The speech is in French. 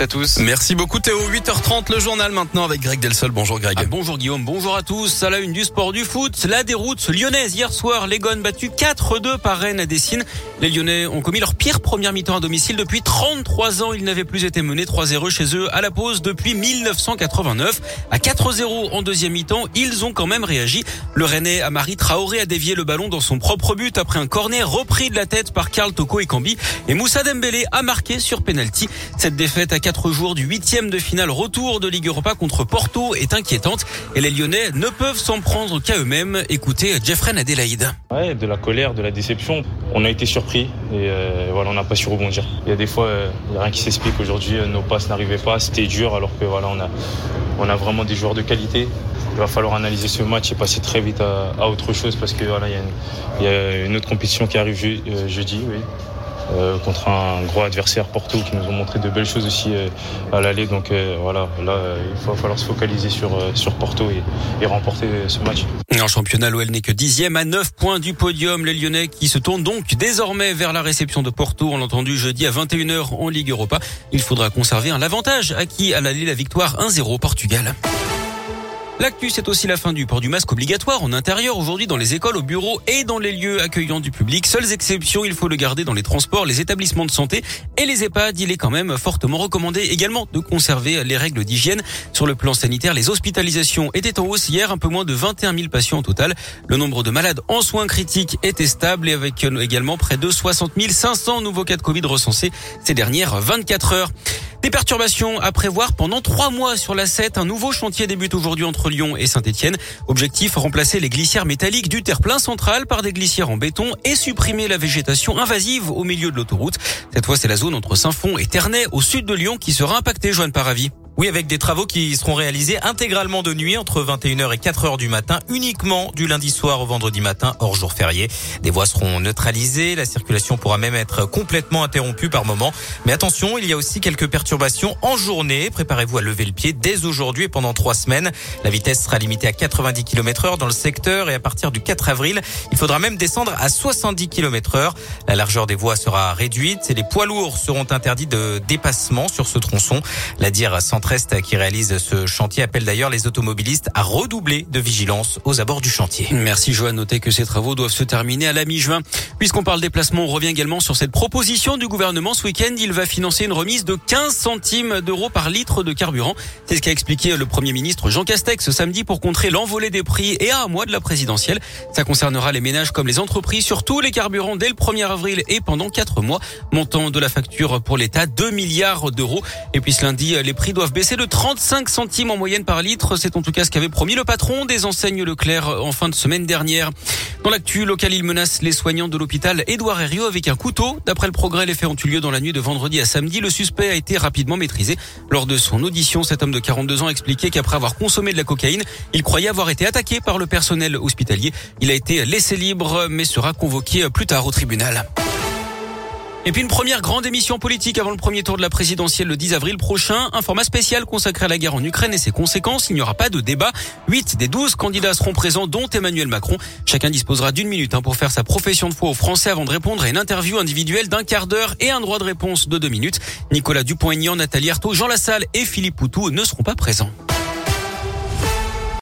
à tous. Merci beaucoup Théo. 8h30 le journal maintenant avec Greg Delsol. Bonjour Greg. Ah, bonjour Guillaume, bonjour à tous. À la une du sport du foot, la déroute lyonnaise hier soir, les Gones battus 4-2 par Rennes à Dessine. Les Lyonnais ont commis leur pire première mi-temps à domicile depuis 33 ans. Ils n'avaient plus été menés 3-0 chez eux à la pause depuis 1989. À 4-0 en deuxième mi-temps, ils ont quand même réagi. Le Rennais Amari Traoré a dévié le ballon dans son propre but après un corner repris de la tête par Karl Toko et Cambi. Et Moussa Dembélé a marqué sur penalty. Cette défaite à quatre jours du huitième de finale retour de Ligue Europa contre Porto est inquiétante et les Lyonnais ne peuvent s'en prendre qu'à eux-mêmes. Écoutez Jeffrey Adélaïde. Ouais, de la colère, de la déception. On a été surpris et euh, voilà, on n'a pas su rebondir. Il y a des fois, euh, il n'y a rien qui s'explique. Aujourd'hui, euh, nos passes n'arrivaient pas, c'était dur alors que voilà, on a, on a vraiment des joueurs de qualité. Il va falloir analyser ce match et passer très vite à, autre chose parce que voilà, il y, a une, autre compétition qui arrive je, jeudi. Euh, contre un gros adversaire Porto qui nous ont montré de belles choses aussi euh, à l'aller. Donc euh, voilà, là il va falloir se focaliser sur sur Porto et, et remporter ce match. En championnat, l'OL n'est que dixième à 9 points du podium. Les Lyonnais qui se tournent donc désormais vers la réception de Porto. On l'a entendu jeudi à 21h en Ligue Europa. Il faudra conserver un avantage acquis à l'aller la victoire 1-0 au Portugal. L'actu, c'est aussi la fin du port du masque obligatoire en intérieur aujourd'hui dans les écoles, au bureaux et dans les lieux accueillants du public. Seules exceptions, il faut le garder dans les transports, les établissements de santé et les EHPAD. Il est quand même fortement recommandé également de conserver les règles d'hygiène. Sur le plan sanitaire, les hospitalisations étaient en hausse hier, un peu moins de 21 000 patients au total. Le nombre de malades en soins critiques était stable et avec également près de 60 500 nouveaux cas de Covid recensés ces dernières 24 heures. Des perturbations à prévoir pendant trois mois sur la 7. Un nouveau chantier débute aujourd'hui entre Lyon et Saint-Etienne. Objectif, remplacer les glissières métalliques du terre-plein central par des glissières en béton et supprimer la végétation invasive au milieu de l'autoroute. Cette fois, c'est la zone entre Saint-Fond et Ternay au sud de Lyon qui sera impactée, Joanne Paravi. Oui, avec des travaux qui seront réalisés intégralement de nuit entre 21h et 4h du matin, uniquement du lundi soir au vendredi matin, hors jour férié. Des voies seront neutralisées, la circulation pourra même être complètement interrompue par moment. Mais attention, il y a aussi quelques perturbations en journée. Préparez-vous à lever le pied dès aujourd'hui et pendant trois semaines. La vitesse sera limitée à 90 km heure dans le secteur et à partir du 4 avril, il faudra même descendre à 70 km heure. La largeur des voies sera réduite et les poids lourds seront interdits de dépassement sur ce tronçon. La dire qui réalise ce chantier appelle d'ailleurs les automobilistes à redoubler de vigilance aux abords du chantier. Merci Joanne. Notez que ces travaux doivent se terminer à la mi-juin. Puisqu'on parle déplacement, on revient également sur cette proposition du gouvernement. Ce week-end, il va financer une remise de 15 centimes d'euros par litre de carburant. C'est ce qu'a expliqué le Premier ministre Jean Castex ce samedi pour contrer l'envolée des prix et à un mois de la présidentielle. Ça concernera les ménages comme les entreprises sur tous les carburants dès le 1er avril et pendant 4 mois. Montant de la facture pour l'État, 2 milliards d'euros. Et puis ce lundi, les prix doivent baissé de 35 centimes en moyenne par litre. C'est en tout cas ce qu'avait promis le patron des enseignes Leclerc en fin de semaine dernière. Dans l'actu local, il menace les soignants de l'hôpital Édouard Herriot avec un couteau. D'après le progrès, les faits ont eu lieu dans la nuit de vendredi à samedi. Le suspect a été rapidement maîtrisé. Lors de son audition, cet homme de 42 ans a expliqué qu'après avoir consommé de la cocaïne, il croyait avoir été attaqué par le personnel hospitalier. Il a été laissé libre mais sera convoqué plus tard au tribunal. Et puis une première grande émission politique avant le premier tour de la présidentielle le 10 avril prochain. Un format spécial consacré à la guerre en Ukraine et ses conséquences. Il n'y aura pas de débat. 8 des 12 candidats seront présents, dont Emmanuel Macron. Chacun disposera d'une minute hein, pour faire sa profession de foi aux Français avant de répondre à une interview individuelle d'un quart d'heure et un droit de réponse de deux minutes. Nicolas Dupont-Aignan, Nathalie Arthaud, Jean Lassalle et Philippe Poutou ne seront pas présents.